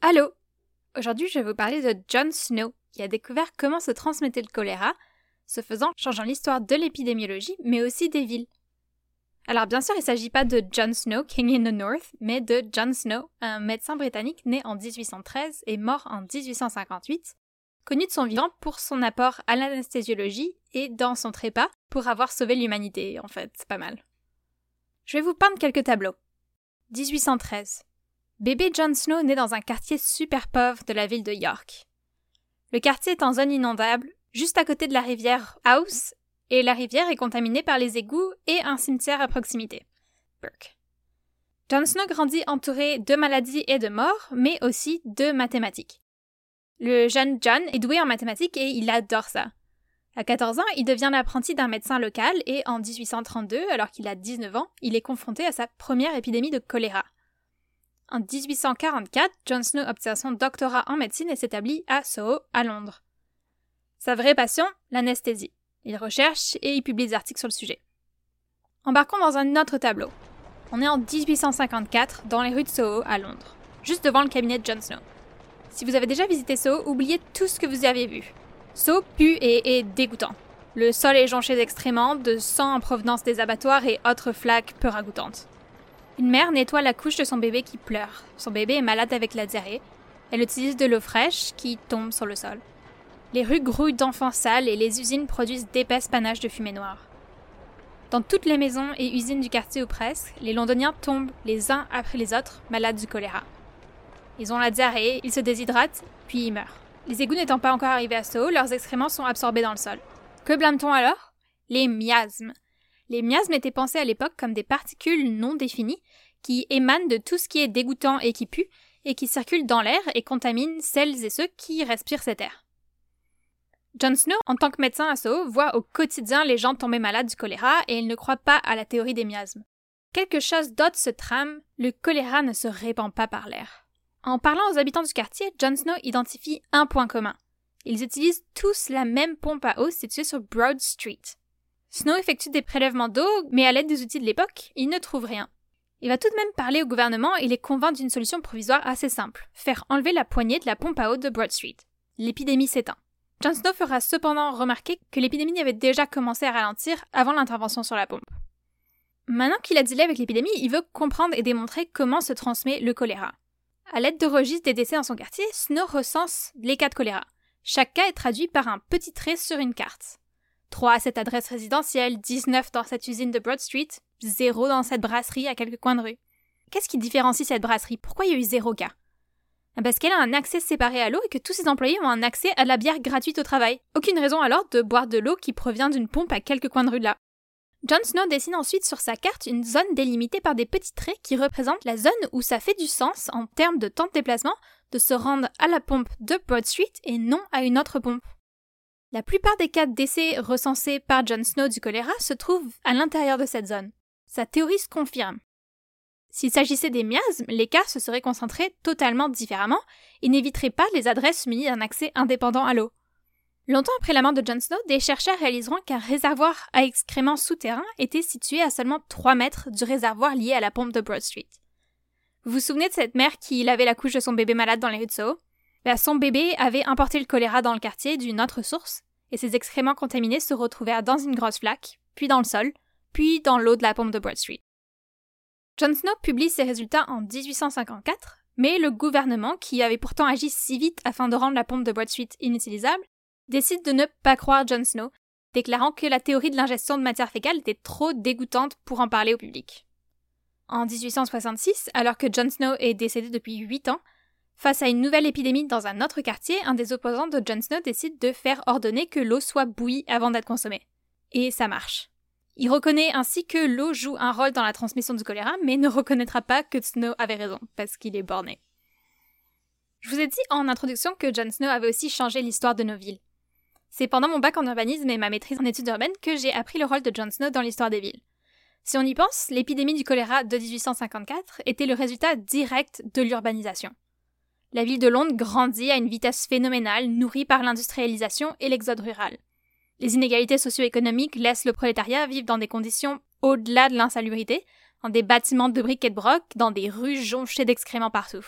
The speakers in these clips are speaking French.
Allô Aujourd'hui, je vais vous parler de John Snow, qui a découvert comment se transmettait le choléra, ce faisant changeant l'histoire de l'épidémiologie, mais aussi des villes. Alors bien sûr, il ne s'agit pas de John Snow, King in the North, mais de John Snow, un médecin britannique né en 1813 et mort en 1858, connu de son vivant pour son apport à l'anesthésiologie et dans son trépas pour avoir sauvé l'humanité, en fait, c'est pas mal. Je vais vous peindre quelques tableaux. 1813. Bébé John Snow naît dans un quartier super pauvre de la ville de York. Le quartier est en zone inondable, juste à côté de la rivière House et la rivière est contaminée par les égouts et un cimetière à proximité. Burke. Jon Snow grandit entouré de maladies et de morts, mais aussi de mathématiques. Le jeune John est doué en mathématiques et il adore ça. À 14 ans, il devient l'apprenti d'un médecin local et en 1832, alors qu'il a 19 ans, il est confronté à sa première épidémie de choléra. En 1844, Jon Snow obtient son doctorat en médecine et s'établit à Soho, à Londres. Sa vraie passion, l'anesthésie. Il recherche et il publie des articles sur le sujet. Embarquons dans un autre tableau. On est en 1854 dans les rues de Soho à Londres, juste devant le cabinet de Jon Snow. Si vous avez déjà visité Soho, oubliez tout ce que vous y avez vu. Soho pue et est dégoûtant. Le sol est jonché d'excréments, de sang en provenance des abattoirs et autres flaques peu ragoûtantes. Une mère nettoie la couche de son bébé qui pleure. Son bébé est malade avec la diarrhée. Elle utilise de l'eau fraîche qui tombe sur le sol. Les rues grouillent d'enfants sales et les usines produisent d'épaisses panaches de fumée noire. Dans toutes les maisons et usines du quartier ou presque, les londoniens tombent les uns après les autres malades du choléra. Ils ont la diarrhée, ils se déshydratent, puis ils meurent. Les égouts n'étant pas encore arrivés à Soho, leurs excréments sont absorbés dans le sol. Que blâme-t-on alors? Les miasmes. Les miasmes étaient pensés à l'époque comme des particules non définies qui émanent de tout ce qui est dégoûtant et qui pue, et qui circulent dans l'air et contaminent celles et ceux qui respirent cet air. Jon Snow, en tant que médecin à Soho, voit au quotidien les gens tomber malades du choléra et il ne croit pas à la théorie des miasmes. Quelque chose d'autre se trame, le choléra ne se répand pas par l'air. En parlant aux habitants du quartier, Jon Snow identifie un point commun. Ils utilisent tous la même pompe à eau située sur Broad Street. Snow effectue des prélèvements d'eau, mais à l'aide des outils de l'époque, il ne trouve rien. Il va tout de même parler au gouvernement et les convainc d'une solution provisoire assez simple faire enlever la poignée de la pompe à eau de Broad Street. L'épidémie s'éteint. Jon Snow fera cependant remarquer que l'épidémie avait déjà commencé à ralentir avant l'intervention sur la pompe. Maintenant qu'il a dealé avec l'épidémie, il veut comprendre et démontrer comment se transmet le choléra. À l'aide de registres des décès dans son quartier, Snow recense les cas de choléra. Chaque cas est traduit par un petit trait sur une carte. 3 à cette adresse résidentielle, 19 dans cette usine de Broad Street, 0 dans cette brasserie à quelques coins de rue. Qu'est-ce qui différencie cette brasserie? Pourquoi il y a eu 0 cas? Ah, parce qu'elle a un accès séparé à l'eau et que tous ses employés ont un accès à la bière gratuite au travail. Aucune raison alors de boire de l'eau qui provient d'une pompe à quelques coins de rue de là. Jon Snow dessine ensuite sur sa carte une zone délimitée par des petits traits qui représentent la zone où ça fait du sens en termes de temps de déplacement de se rendre à la pompe de Broad Street et non à une autre pompe. La plupart des cas de décès recensés par Jon Snow du choléra se trouvent à l'intérieur de cette zone. Sa théorie se confirme. S'il s'agissait des miasmes, les cas se seraient concentrés totalement différemment et n'éviteraient pas les adresses munies d'un accès indépendant à l'eau. Longtemps après la mort de Jon Snow, des chercheurs réaliseront qu'un réservoir à excréments souterrain était situé à seulement 3 mètres du réservoir lié à la pompe de Broad Street. Vous vous souvenez de cette mère qui lavait la couche de son bébé malade dans les rues de Soho? Ben, Son bébé avait importé le choléra dans le quartier d'une autre source, et ses excréments contaminés se retrouvèrent dans une grosse flaque, puis dans le sol, puis dans l'eau de la pompe de Broad Street. Jon Snow publie ses résultats en 1854, mais le gouvernement, qui avait pourtant agi si vite afin de rendre la pompe de Broad Street inutilisable, décide de ne pas croire Jon Snow, déclarant que la théorie de l'ingestion de matière fécale était trop dégoûtante pour en parler au public. En 1866, alors que Jon Snow est décédé depuis 8 ans, face à une nouvelle épidémie dans un autre quartier, un des opposants de Jon Snow décide de faire ordonner que l'eau soit bouillie avant d'être consommée. Et ça marche. Il reconnaît ainsi que l'eau joue un rôle dans la transmission du choléra, mais ne reconnaîtra pas que Snow avait raison, parce qu'il est borné. Je vous ai dit en introduction que Jon Snow avait aussi changé l'histoire de nos villes. C'est pendant mon bac en urbanisme et ma maîtrise en études urbaines que j'ai appris le rôle de Jon Snow dans l'histoire des villes. Si on y pense, l'épidémie du choléra de 1854 était le résultat direct de l'urbanisation. La ville de Londres grandit à une vitesse phénoménale, nourrie par l'industrialisation et l'exode rural. Les inégalités socio-économiques laissent le prolétariat vivre dans des conditions au-delà de l'insalubrité, dans des bâtiments de briques et de broc, dans des rues jonchées d'excréments partout.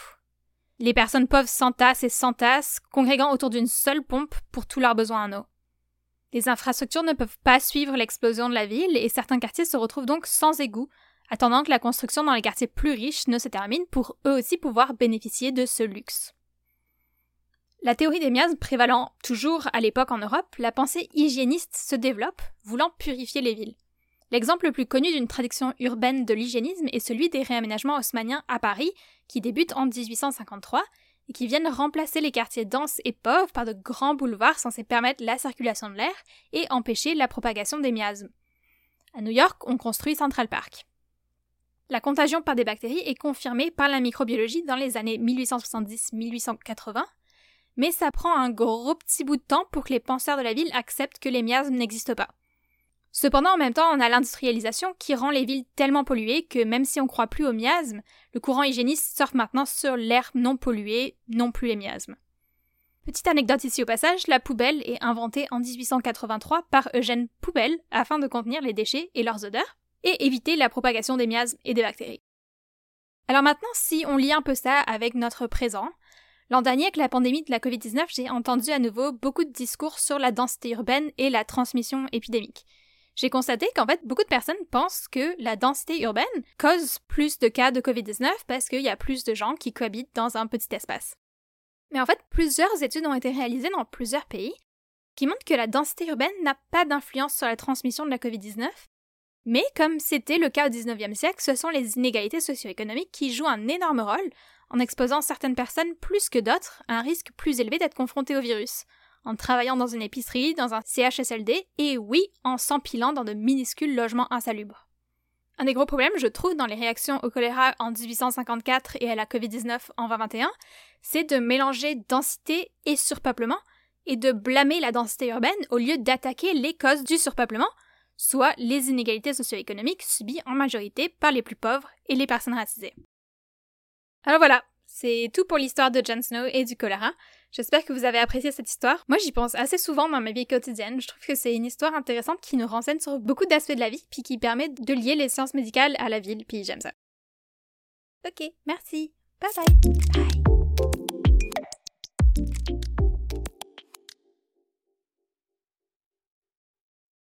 Les personnes pauvres s'entassent et s'entassent, congréguant autour d'une seule pompe pour tous leurs besoins en eau. Les infrastructures ne peuvent pas suivre l'explosion de la ville et certains quartiers se retrouvent donc sans égouts, attendant que la construction dans les quartiers plus riches ne se termine pour eux aussi pouvoir bénéficier de ce luxe. La théorie des miasmes prévalant toujours à l'époque en Europe, la pensée hygiéniste se développe, voulant purifier les villes. L'exemple le plus connu d'une traduction urbaine de l'hygiénisme est celui des réaménagements haussmanniens à Paris, qui débutent en 1853 et qui viennent remplacer les quartiers denses et pauvres par de grands boulevards censés permettre la circulation de l'air et empêcher la propagation des miasmes. À New York, on construit Central Park. La contagion par des bactéries est confirmée par la microbiologie dans les années 1870-1880 mais ça prend un gros petit bout de temps pour que les penseurs de la ville acceptent que les miasmes n'existent pas. Cependant, en même temps, on a l'industrialisation qui rend les villes tellement polluées que même si on croit plus aux miasmes, le courant hygiéniste surfe maintenant sur l'air non pollué, non plus les miasmes. Petite anecdote ici au passage, la poubelle est inventée en 1883 par Eugène Poubelle afin de contenir les déchets et leurs odeurs, et éviter la propagation des miasmes et des bactéries. Alors maintenant, si on lit un peu ça avec notre présent, L'an dernier, avec la pandémie de la Covid-19, j'ai entendu à nouveau beaucoup de discours sur la densité urbaine et la transmission épidémique. J'ai constaté qu'en fait, beaucoup de personnes pensent que la densité urbaine cause plus de cas de Covid-19 parce qu'il y a plus de gens qui cohabitent dans un petit espace. Mais en fait, plusieurs études ont été réalisées dans plusieurs pays qui montrent que la densité urbaine n'a pas d'influence sur la transmission de la Covid-19, mais comme c'était le cas au 19e siècle, ce sont les inégalités socio-économiques qui jouent un énorme rôle en exposant certaines personnes plus que d'autres à un risque plus élevé d'être confrontées au virus, en travaillant dans une épicerie, dans un CHSLD, et oui, en s'empilant dans de minuscules logements insalubres. Un des gros problèmes, je trouve, dans les réactions au choléra en 1854 et à la Covid-19 en 2021, c'est de mélanger densité et surpeuplement, et de blâmer la densité urbaine au lieu d'attaquer les causes du surpeuplement, soit les inégalités socio-économiques subies en majorité par les plus pauvres et les personnes racisées. Alors voilà, c'est tout pour l'histoire de Jon Snow et du choléra. J'espère que vous avez apprécié cette histoire. Moi, j'y pense assez souvent dans ma vie quotidienne. Je trouve que c'est une histoire intéressante qui nous renseigne sur beaucoup d'aspects de la vie, puis qui permet de lier les sciences médicales à la ville, puis j'aime ça. Ok, merci. Bye bye. Bye.